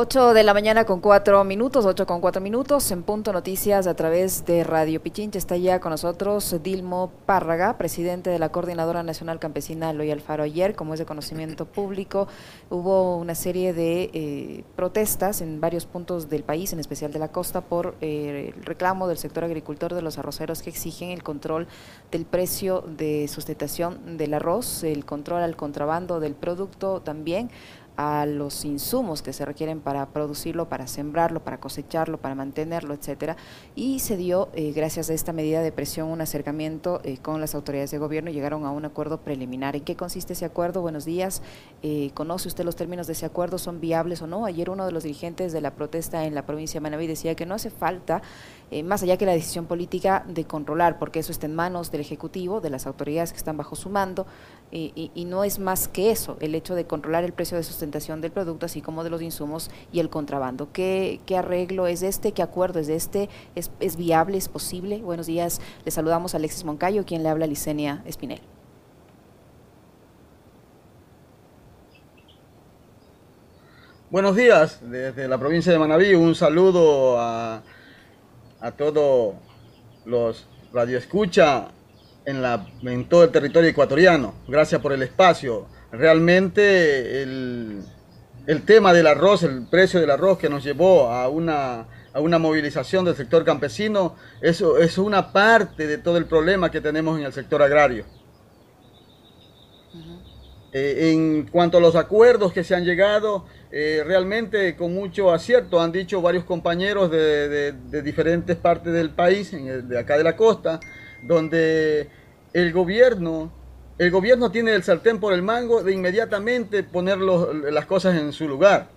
8 de la mañana con 4 minutos, 8 con 4 minutos, en Punto Noticias a través de Radio Pichincha. Está ya con nosotros Dilmo Párraga, presidente de la Coordinadora Nacional Campesina Loy Alfaro. Ayer, como es de conocimiento público, hubo una serie de eh, protestas en varios puntos del país, en especial de la costa, por eh, el reclamo del sector agricultor de los arroceros que exigen el control del precio de sustentación del arroz, el control al contrabando del producto también a los insumos que se requieren para producirlo, para sembrarlo, para cosecharlo, para mantenerlo, etcétera. Y se dio, eh, gracias a esta medida de presión, un acercamiento eh, con las autoridades de gobierno y llegaron a un acuerdo preliminar. ¿En qué consiste ese acuerdo? Buenos días. Eh, ¿Conoce usted los términos de ese acuerdo? ¿Son viables o no? Ayer uno de los dirigentes de la protesta en la provincia de Manaví decía que no hace falta, más allá que la decisión política, de controlar, porque eso está en manos del Ejecutivo, de las autoridades que están bajo su mando, y, no es más que eso, el hecho de controlar el precio de sustentación del producto, así como de los insumos y el contrabando. ¿Qué, arreglo es este? ¿Qué acuerdo es este? ¿Es, viable? ¿Es posible? Buenos días, le saludamos a Alexis Moncayo, quien le habla a Licenia Espinel. Buenos días, desde la provincia de Manaví, un saludo a, a todos los radioescucha en, la, en todo el territorio ecuatoriano. Gracias por el espacio. Realmente el, el tema del arroz, el precio del arroz que nos llevó a una, a una movilización del sector campesino, eso es una parte de todo el problema que tenemos en el sector agrario. Eh, en cuanto a los acuerdos que se han llegado, eh, realmente con mucho acierto han dicho varios compañeros de, diferentes partes del país, de acá de la costa, donde el gobierno, el gobierno tiene el sartén por el mango de inmediatamente poner las cosas en su lugar.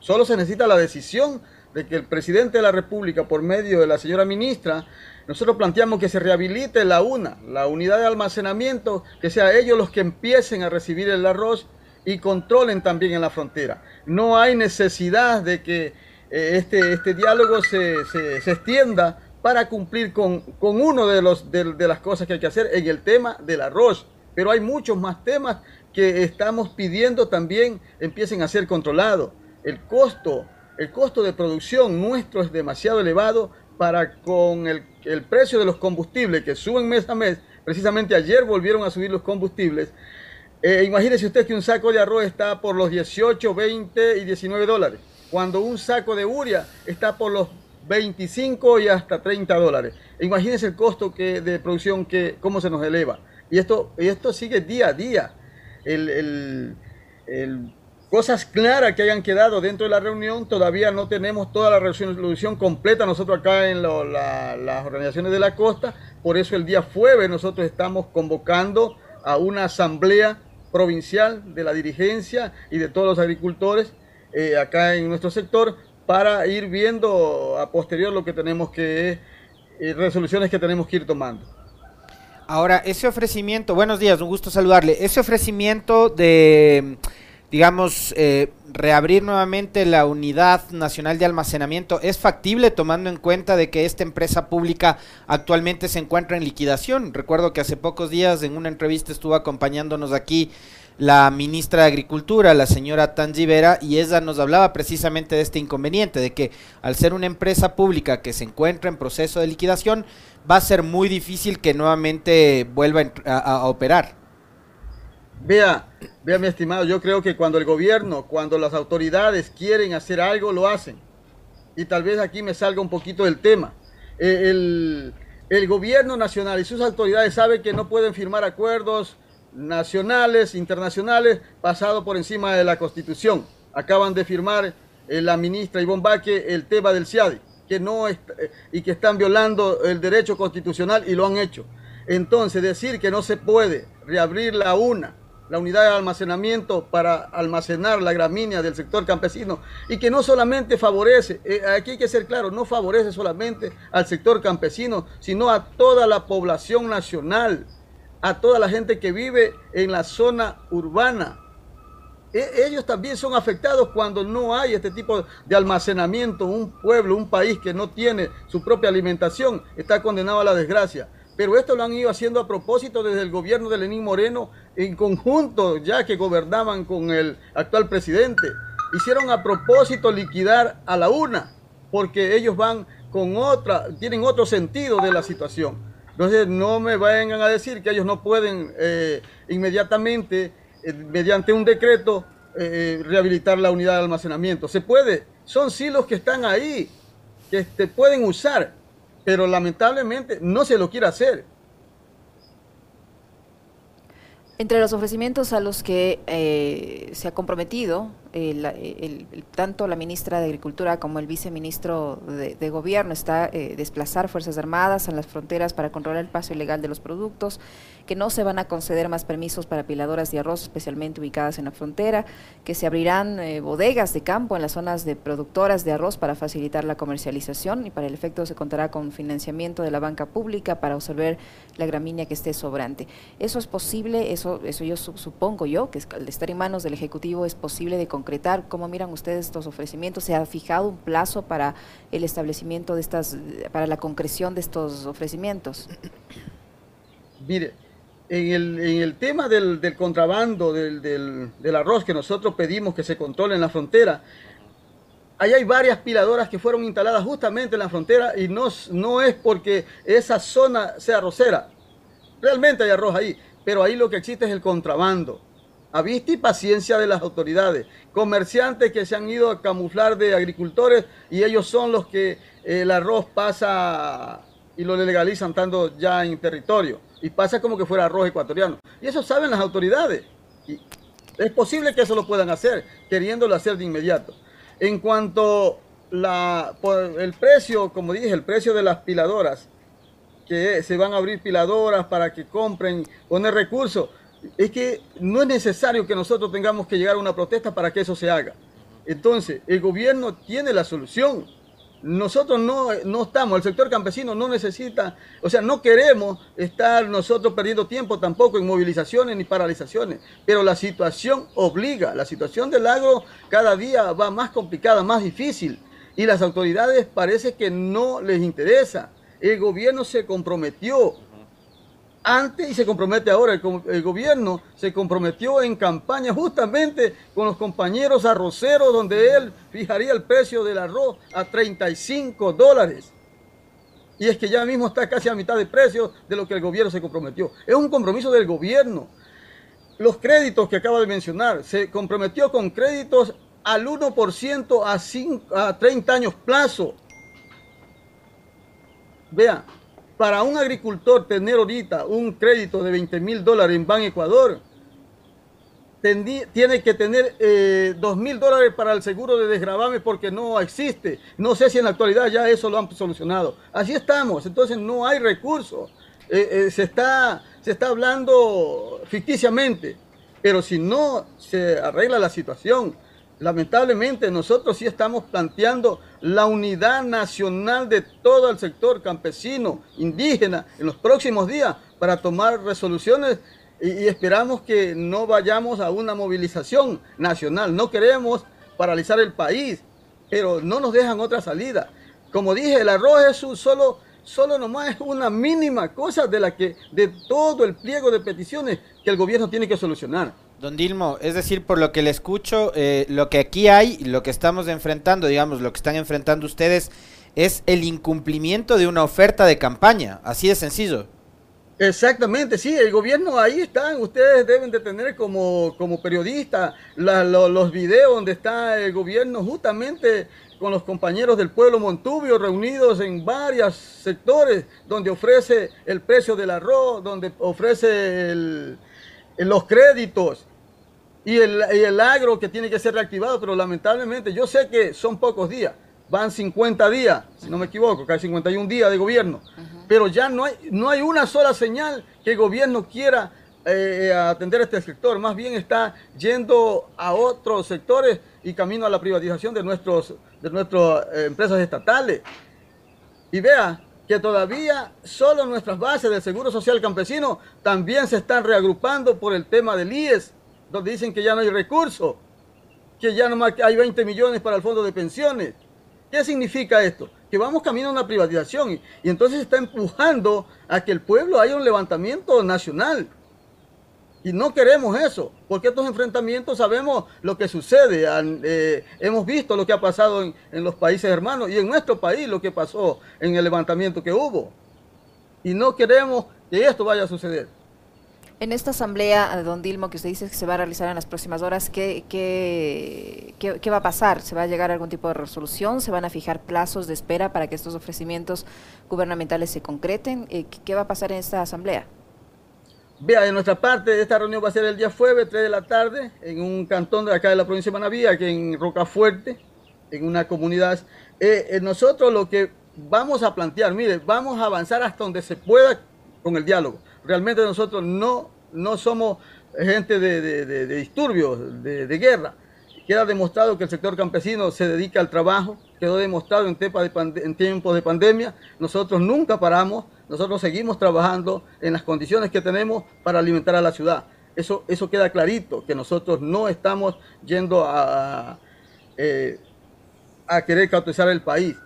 Solo se necesita la decisión de que el presidente de la República, por medio de la señora ministra, nosotros planteamos que se rehabilite la UNA, la unidad de almacenamiento, que sea ellos los que empiecen a recibir el arroz y controlen también en la frontera. No hay necesidad de que eh, este, este diálogo se, se, se extienda para cumplir con, con uno de, los, de, las cosas que hay que hacer en el tema del arroz. Pero hay muchos más temas que estamos pidiendo también empiecen a ser controlados. El costo, el costo de producción nuestro es demasiado elevado para con el, el precio de los combustibles que suben mes a mes. Precisamente ayer volvieron a subir los combustibles. Eh, imagínese usted que un saco de arroz está por los 18, 20 y 19 dólares, cuando un saco de uria está por los 25 y hasta 30 dólares. Imagínense el costo que, de producción, que, cómo se nos eleva. Y esto, y esto sigue día a día. El, cosas claras que hayan quedado dentro de la reunión, todavía no tenemos toda la resolución completa nosotros acá en las organizaciones de la costa. Por eso el día jueves nosotros estamos convocando a una asamblea provincial de la dirigencia y de todos los agricultores eh, acá en nuestro sector para ir viendo a posterior lo que tenemos que, eh, resoluciones que tenemos que ir tomando. Ahora, ese ofrecimiento, buenos días, un gusto saludarle, ese ofrecimiento de, digamos, eh, reabrir nuevamente la unidad nacional de almacenamiento, ¿es factible tomando en cuenta de que esta empresa pública actualmente se encuentra en liquidación? Recuerdo que hace pocos días en una entrevista estuvo acompañándonos aquí la ministra de Agricultura, la señora Vera, y ella nos hablaba precisamente de este inconveniente, de que al ser una empresa pública que se encuentra en proceso de liquidación, va a ser muy difícil que nuevamente vuelva a, operar. Vea, vea mi estimado, yo creo que cuando el gobierno, cuando las autoridades quieren hacer algo, lo hacen. Y tal vez aquí me salga un poquito del tema. Eh, el, gobierno nacional y sus autoridades saben que no pueden firmar acuerdos nacionales, internacionales, pasado por encima de la Constitución. Acaban de firmar eh, la ministra Ivonne Baque el tema del CIADI, que no eh, y que están violando el derecho constitucional y lo han hecho. Entonces, decir que no se puede reabrir la UNA, la unidad de almacenamiento para almacenar la gramínea del sector campesino y que no solamente favorece, eh, aquí hay que ser claro, no favorece solamente al sector campesino, sino a toda la población nacional a toda la gente que vive en la zona urbana. E, ellos también son afectados cuando no hay este tipo de almacenamiento. Un pueblo, un país que no tiene su propia alimentación está condenado a la desgracia. Pero esto lo han ido haciendo a propósito desde el gobierno de Lenín Moreno en conjunto, ya que gobernaban con el actual presidente. hicieron a propósito liquidar a la una, porque ellos van con otra, tienen otro sentido de la situación. Entonces no me vayan a decir que ellos no pueden eh, inmediatamente, eh, mediante un decreto, eh, rehabilitar la unidad de almacenamiento. Se puede, son silos que están ahí, que pueden usar, pero lamentablemente no se lo quiere hacer. Entre los ofrecimientos a los que eh, se ha comprometido el, tanto la ministra de Agricultura como el viceministro de, Gobierno está eh, desplazar Fuerzas Armadas en las fronteras para controlar el paso ilegal de los productos, que no se van a conceder más permisos para piladoras de arroz, especialmente ubicadas en la frontera, que se abrirán eh, bodegas de campo en las zonas de productoras de arroz para facilitar la comercialización y para el efecto se contará con financiamiento de la banca pública para absorber la gramínea que esté sobrante. ¿Eso es posible? Eso, eso yo supongo yo, que al estar en manos del Ejecutivo es posible de concretar. ¿Cómo miran ustedes estos ofrecimientos? ¿Se ha fijado un plazo para el establecimiento de estas, para la concreción de estos ofrecimientos? Mire, en el, tema del, contrabando del, arroz que nosotros pedimos que se controle en la frontera, ahí hay varias piladoras que fueron instaladas justamente en la frontera y no, no es porque esa zona sea arrocera. Realmente hay arroz ahí, pero ahí lo que existe es el contrabando. A vista y paciencia de las autoridades. Comerciantes que se han ido a camuflar de agricultores y ellos son los que el arroz pasa y lo legalizan estando ya en territorio y pasa como que fuera arroz ecuatoriano. Y eso saben las autoridades. Y es posible que eso lo puedan hacer, queriéndolo hacer de inmediato. En cuanto la, el precio, como dije, el precio de las piladoras, que se van a abrir piladoras para que compren, poner recursos, es que no es necesario que nosotros tengamos que llegar a una protesta para que eso se haga. Entonces, el gobierno tiene la solución nosotros no, estamos, el sector campesino no necesita, o sea, no queremos estar nosotros perdiendo tiempo tampoco en movilizaciones ni paralizaciones, pero la situación obliga, la situación del agro cada día va más complicada, más difícil, y las autoridades parece que no les interesa. El gobierno se comprometió antes y se compromete ahora. El, gobierno se comprometió en campaña justamente con los compañeros arroceros donde él fijaría el precio del arroz a 35 dólares. Y es que ya mismo está casi a mitad de precio de lo que el gobierno se comprometió. Es un compromiso del gobierno. Los créditos que acaba de mencionar, se comprometió con créditos al 1% a, a 30 años plazo. Vean, para un agricultor tener ahorita un crédito de 20 mil dólares en Ban Ecuador, tiene que tener eh, 2 mil dólares para el seguro de desgravame porque no existe. No sé si en la actualidad ya eso lo han solucionado. Así estamos, entonces no hay recursos. Eh, eh, se, está, se está hablando ficticiamente, pero si no se arregla la situación, lamentablemente nosotros sí estamos planteando la unidad nacional de todo el sector campesino, indígena, en los próximos días para tomar resoluciones y, esperamos que no vayamos a una movilización nacional. No queremos paralizar el país, pero no nos dejan otra salida. Como dije, el arroz es solo, solo nomás es una mínima cosa de la que, de todo el pliego de peticiones que el gobierno tiene que solucionar. Don Dilmo, es decir, por lo que le escucho, eh, lo que aquí hay, lo que estamos enfrentando, digamos, lo que están enfrentando ustedes, es el incumplimiento de una oferta de campaña, así de sencillo. Exactamente, sí, el gobierno ahí está, ustedes deben de tener como, como periodistas los videos donde está el gobierno justamente con los compañeros del pueblo Montubio reunidos en varios sectores donde ofrece el precio del arroz, donde ofrece los créditos, y el, agro que tiene que ser reactivado, pero lamentablemente yo sé que son pocos días, van 50 días, si no me equivoco, casi 51 días de gobierno, pero ya no hay, no hay una sola señal que el gobierno quiera eh, atender este sector, más bien está yendo a otros sectores y camino a la privatización de, nuestros, de nuestras eh, empresas estatales. Y vea que todavía solo nuestras bases del Seguro Social Campesino también se están reagrupando por el tema del IES, donde dicen que ya no hay recursos, que ya no hay 20 millones para el fondo de pensiones. ¿Qué significa esto? Que vamos camino a una privatización y, entonces está empujando a que el pueblo haya un levantamiento nacional. Y no queremos eso, porque estos enfrentamientos sabemos lo que sucede. Eh, hemos visto lo que ha pasado en, los países hermanos y en nuestro país lo que pasó en el levantamiento que hubo. Y no queremos que esto vaya a suceder. En esta asamblea, eh, don Dilmo, que usted dice que se va a realizar en las próximas horas, ¿qué, qué, qué, va a pasar? ¿Se va a llegar a algún tipo de resolución? ¿Se van a fijar plazos de espera para que estos ofrecimientos gubernamentales se concreten? Eh, ¿Qué va a pasar en esta asamblea? Vea, de nuestra parte, esta reunión va a ser el día jueves, 3 de la tarde, en un cantón de acá de la provincia de Manaví, aquí en Rocafuerte, en una comunidad. Eh, nosotros lo que vamos a plantear, mire, vamos a avanzar hasta donde se pueda con el diálogo realmente nosotros no, no somos gente de, disturbios, de, guerra. Queda demostrado que el sector campesino se dedica al trabajo, quedó demostrado en, en tiempos de pandemia. Nosotros nunca paramos, nosotros seguimos trabajando en las condiciones que tenemos para alimentar a la ciudad. Eso, eso queda clarito, que nosotros no estamos yendo a, eh, a querer cauterizar el país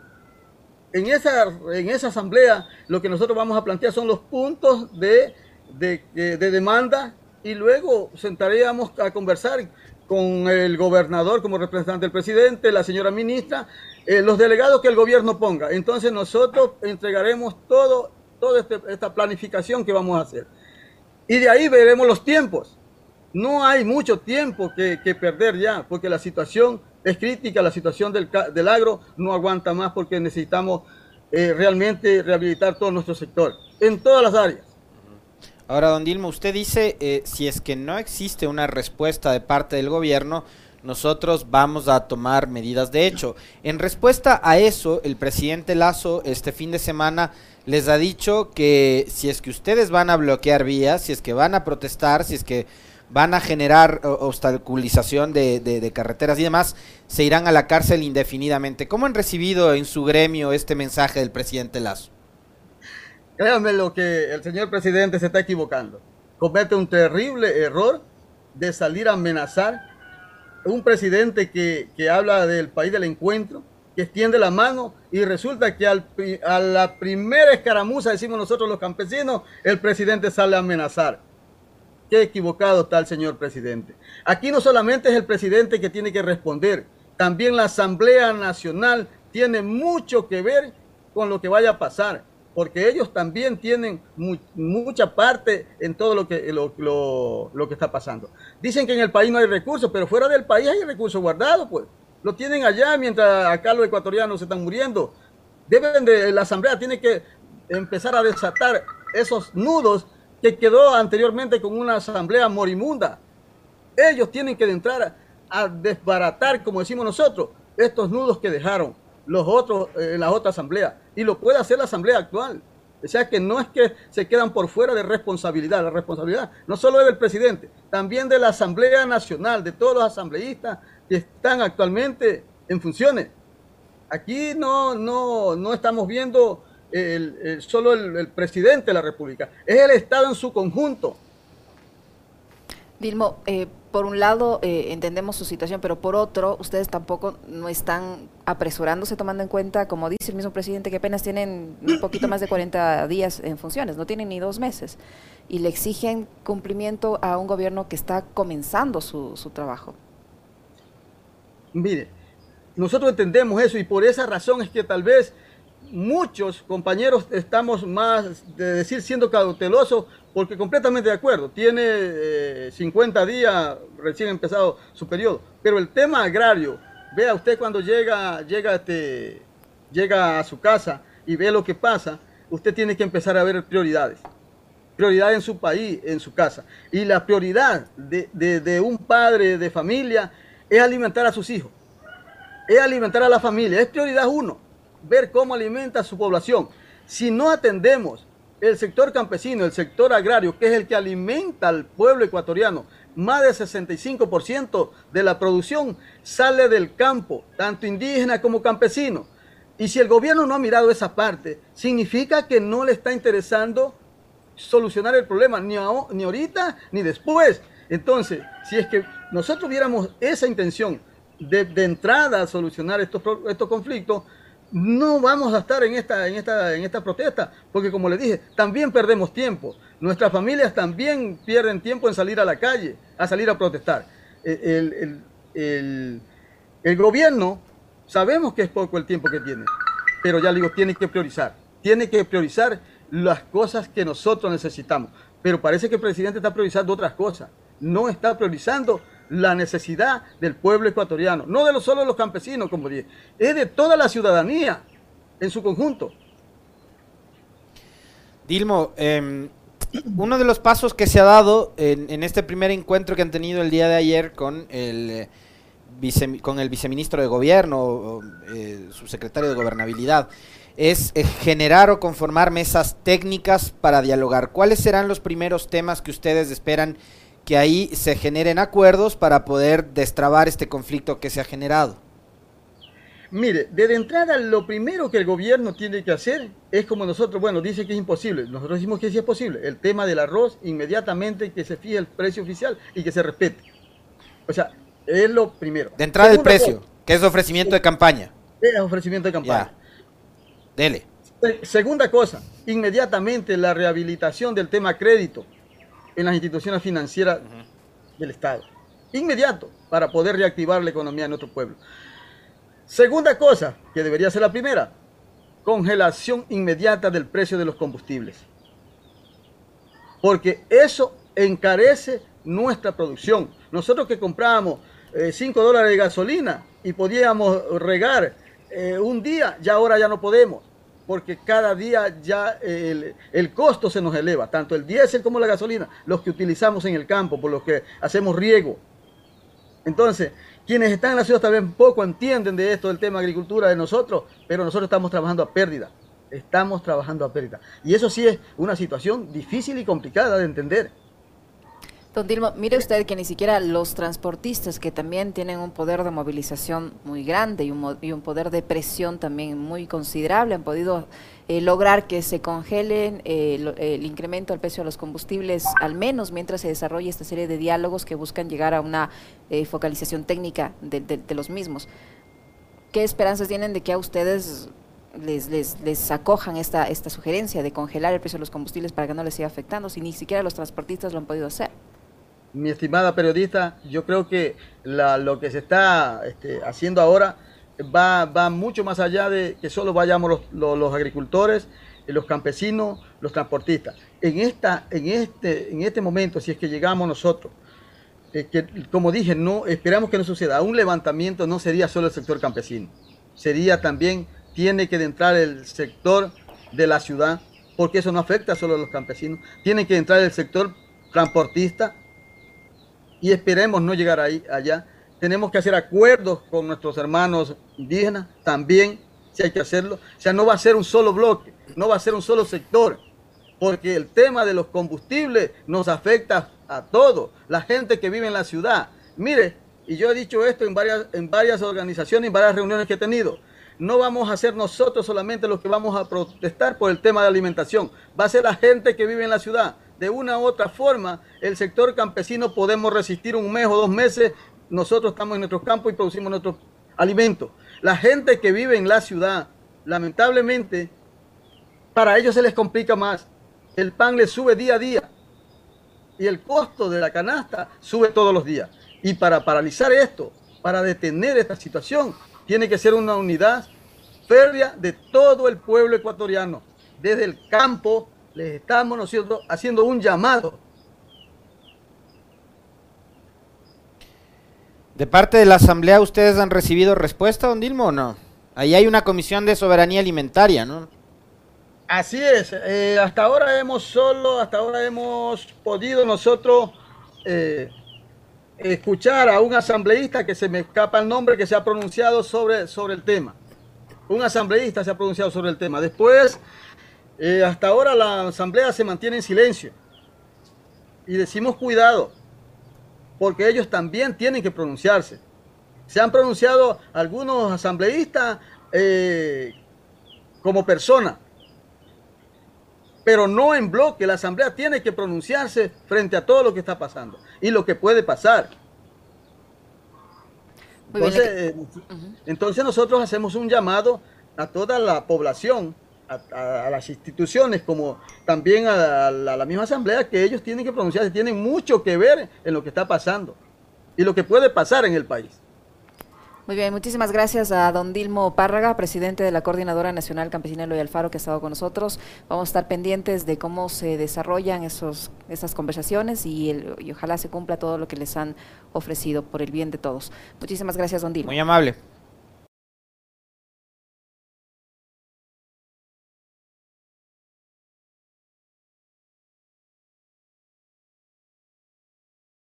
en esa, en esa asamblea lo que nosotros vamos a plantear son los puntos de, de, demanda y luego sentaríamos a conversar con el gobernador como representante del presidente, la señora ministra, eh, los delegados que el gobierno ponga. Entonces nosotros entregaremos todo, toda este, esta planificación que vamos a hacer. Y de ahí veremos los tiempos. No hay mucho tiempo que, que perder ya, porque la situación es crítica, la situación del, del agro no aguanta más porque necesitamos eh, realmente rehabilitar todo nuestro sector, en todas las áreas. Ahora, don Dilma, usted dice, eh, si es que no existe una respuesta de parte del gobierno, nosotros vamos a tomar medidas de hecho. En respuesta a eso, el presidente Lazo este fin de semana les ha dicho que si es que ustedes van a bloquear vías, si es que van a protestar, si es que van a generar obstaculización de, carreteras y demás, se irán a la cárcel indefinidamente. ¿Cómo han recibido en su gremio este mensaje del presidente Lazo? Créanme lo que el señor presidente se está equivocando. Comete un terrible error de salir a amenazar un presidente que, habla del país del encuentro, que extiende la mano y resulta que a la primera escaramuza, decimos nosotros los campesinos, el presidente sale a amenazar qué equivocado está el señor presidente. Aquí no solamente es el presidente que tiene que responder, también la Asamblea Nacional tiene mucho que ver con lo que vaya a pasar, porque ellos también tienen mucha parte en todo lo que, lo, que está pasando. Dicen que en el país no hay recursos, pero fuera del país hay recursos guardados, pues. Lo tienen allá mientras acá los ecuatorianos se están muriendo. Deben de, la Asamblea tiene que empezar a desatar esos nudos que quedó anteriormente con una asamblea morimunda. Ellos tienen que entrar a, desbaratar, como decimos nosotros, estos nudos que dejaron los otros eh, la otra asamblea. Y lo puede hacer la asamblea actual. O sea que no es que se quedan por fuera de responsabilidad. La responsabilidad no solo es del presidente, también de la Asamblea Nacional, de todos los asambleístas que están actualmente en funciones. Aquí no, no, no estamos viendo el, solo el, presidente de la República, es el Estado en su conjunto. Dilmo, eh, por un lado eh, entendemos su situación, pero por otro, ustedes tampoco no están apresurándose tomando en cuenta, como dice el mismo presidente, que apenas tienen un poquito más de 40 días en funciones, no tienen ni dos meses, y le exigen cumplimiento a un gobierno que está comenzando su, su trabajo. Mire, nosotros entendemos eso y por esa razón es que tal vez muchos compañeros estamos más, de decir, siendo cautelosos, porque completamente de acuerdo, tiene 50 eh, días recién empezado su periodo, pero el tema agrario, vea usted cuando llega, llega, este, llega a su casa y ve lo que pasa, usted tiene que empezar a ver prioridades. Prioridad en su país, en su casa. Y la prioridad de, de un padre de familia es alimentar a sus hijos. Es alimentar a la familia. Es prioridad uno ver cómo alimenta a su población. Si no atendemos el sector campesino, el sector agrario, que es el que alimenta al pueblo ecuatoriano, más del 65% de la producción sale del campo, tanto indígena como campesino. Y si el gobierno no ha mirado esa parte, significa que no le está interesando solucionar el problema, ni, ni ahorita ni después. Entonces, si es que nosotros viéramos esa intención de, entrada a solucionar estos, estos conflictos, no vamos a estar en esta, en esta, en esta protesta, porque como le dije, también perdemos tiempo. Nuestras familias también pierden tiempo en salir a la calle, a salir a protestar. El, el gobierno, sabemos que es poco el tiempo que tiene, pero ya digo, tiene que priorizar. Tiene que priorizar las cosas que nosotros necesitamos. Pero parece que el presidente está priorizando otras cosas. No está priorizando la necesidad del pueblo ecuatoriano, no de los, solo los campesinos, como dije, es de toda la ciudadanía en su conjunto. Dilmo, em, uno de los pasos que se ha dado en, este primer encuentro que han tenido el día de ayer con el, eh, con el viceministro de gobierno, eh, subsecretario de gobernabilidad, es eh, generar o conformar mesas técnicas para dialogar. ¿Cuáles serán los primeros temas que ustedes esperan que ahí se generen acuerdos para poder destrabar este conflicto que se ha generado? Mire, desde entrada lo primero que el gobierno tiene que hacer es como nosotros, bueno, dice que es imposible, nosotros decimos que sí es posible, el tema del arroz, inmediatamente que se fije el precio oficial y que se respete. O sea, es lo primero. De entrada el precio, que es ofrecimiento de campaña. Es ofrecimiento de campaña. Dele. Segunda cosa, inmediatamente la rehabilitación del tema crédito en las instituciones financieras del Estado. Inmediato, para poder reactivar la economía de nuestro pueblo. Segunda cosa, que debería ser la primera, congelación inmediata del precio de los combustibles. Porque eso encarece nuestra producción. Nosotros que comprábamos 5 eh, dólares de gasolina y podíamos regar eh, un día, ya ahora ya no podemos, porque cada día ya el, costo se nos eleva, tanto el diésel como la gasolina, los que utilizamos en el campo, por los que hacemos riego. Entonces, quienes están en la ciudad también poco entienden de esto, del tema agricultura de nosotros, pero nosotros estamos trabajando a pérdida. Estamos trabajando a pérdida. Y eso sí es una situación difícil y complicada de entender. Don Dilmo, mire usted que ni siquiera los transportistas, que también tienen un poder de movilización muy grande y un, poder de presión también muy considerable, han podido eh, lograr que se congelen eh, el incremento del precio de los combustibles, al menos mientras se desarrolla esta serie de diálogos que buscan llegar a una eh, focalización técnica de, los mismos. ¿Qué esperanzas tienen de que a ustedes les, les, les, acojan esta, esta sugerencia de congelar el precio de los combustibles para que no les siga afectando, si ni siquiera los transportistas lo han podido hacer? Mi estimada periodista, yo creo que lo que se está este, haciendo ahora va, va, mucho más allá de que solo vayamos los, agricultores, los campesinos, los transportistas. En, esta, en, este, en este momento, si es que llegamos nosotros, eh, que, como dije, no esperamos que no suceda. Un levantamiento no sería solo el sector campesino, sería también, tiene que entrar el sector de la ciudad, porque eso no afecta solo a los campesinos, tiene que entrar el sector transportista, y esperemos no llegar ahí, allá. Tenemos que hacer acuerdos con nuestros hermanos indígenas también, si hay que hacerlo. O sea, no va a ser un solo bloque, no va a ser un solo sector, porque el tema de los combustibles nos afecta a todos, la gente que vive en la ciudad. Mire, y yo he dicho esto en varias, en varias organizaciones, en varias reuniones que he tenido. No vamos a ser nosotros solamente los que vamos a protestar por el tema de alimentación. Va a ser la gente que vive en la ciudad de una u otra forma, el sector campesino podemos resistir un mes o dos meses. Nosotros estamos en nuestros campos y producimos nuestros alimentos. La gente que vive en la ciudad, lamentablemente, para ellos se les complica más. El pan les sube día a día y el costo de la canasta sube todos los días. Y para paralizar esto, para detener esta situación, tiene que ser una unidad férrea de todo el pueblo ecuatoriano, desde el campo les estamos nosotros haciendo un llamado. De parte de la Asamblea, ¿ustedes han recibido respuesta, don Dilmo, o no? Ahí hay una comisión de soberanía alimentaria, ¿no? Así es. Eh, hasta ahora hemos solo, hasta ahora hemos podido nosotros eh, escuchar a un asambleísta que se me escapa el nombre, que se ha pronunciado sobre, sobre el tema. Un asambleísta se ha pronunciado sobre el tema. Después eh, hasta ahora la asamblea se mantiene en silencio. Y decimos cuidado, porque ellos también tienen que pronunciarse. Se han pronunciado algunos asambleístas eh, como persona, pero no en bloque. La asamblea tiene que pronunciarse frente a todo lo que está pasando y lo que puede pasar. Entonces, eh, entonces nosotros hacemos un llamado a toda la población a, las instituciones como también a la, misma asamblea que ellos tienen que pronunciarse, tienen mucho que ver en lo que está pasando y lo que puede pasar en el país. Muy bien, muchísimas gracias a don Dilmo Párraga, presidente de la Coordinadora Nacional Campesina Eloy Alfaro, que ha estado con nosotros. Vamos a estar pendientes de cómo se desarrollan esos, esas conversaciones y, y ojalá se cumpla todo lo que les han ofrecido por el bien de todos. Muchísimas gracias, don Dilmo. Muy amable.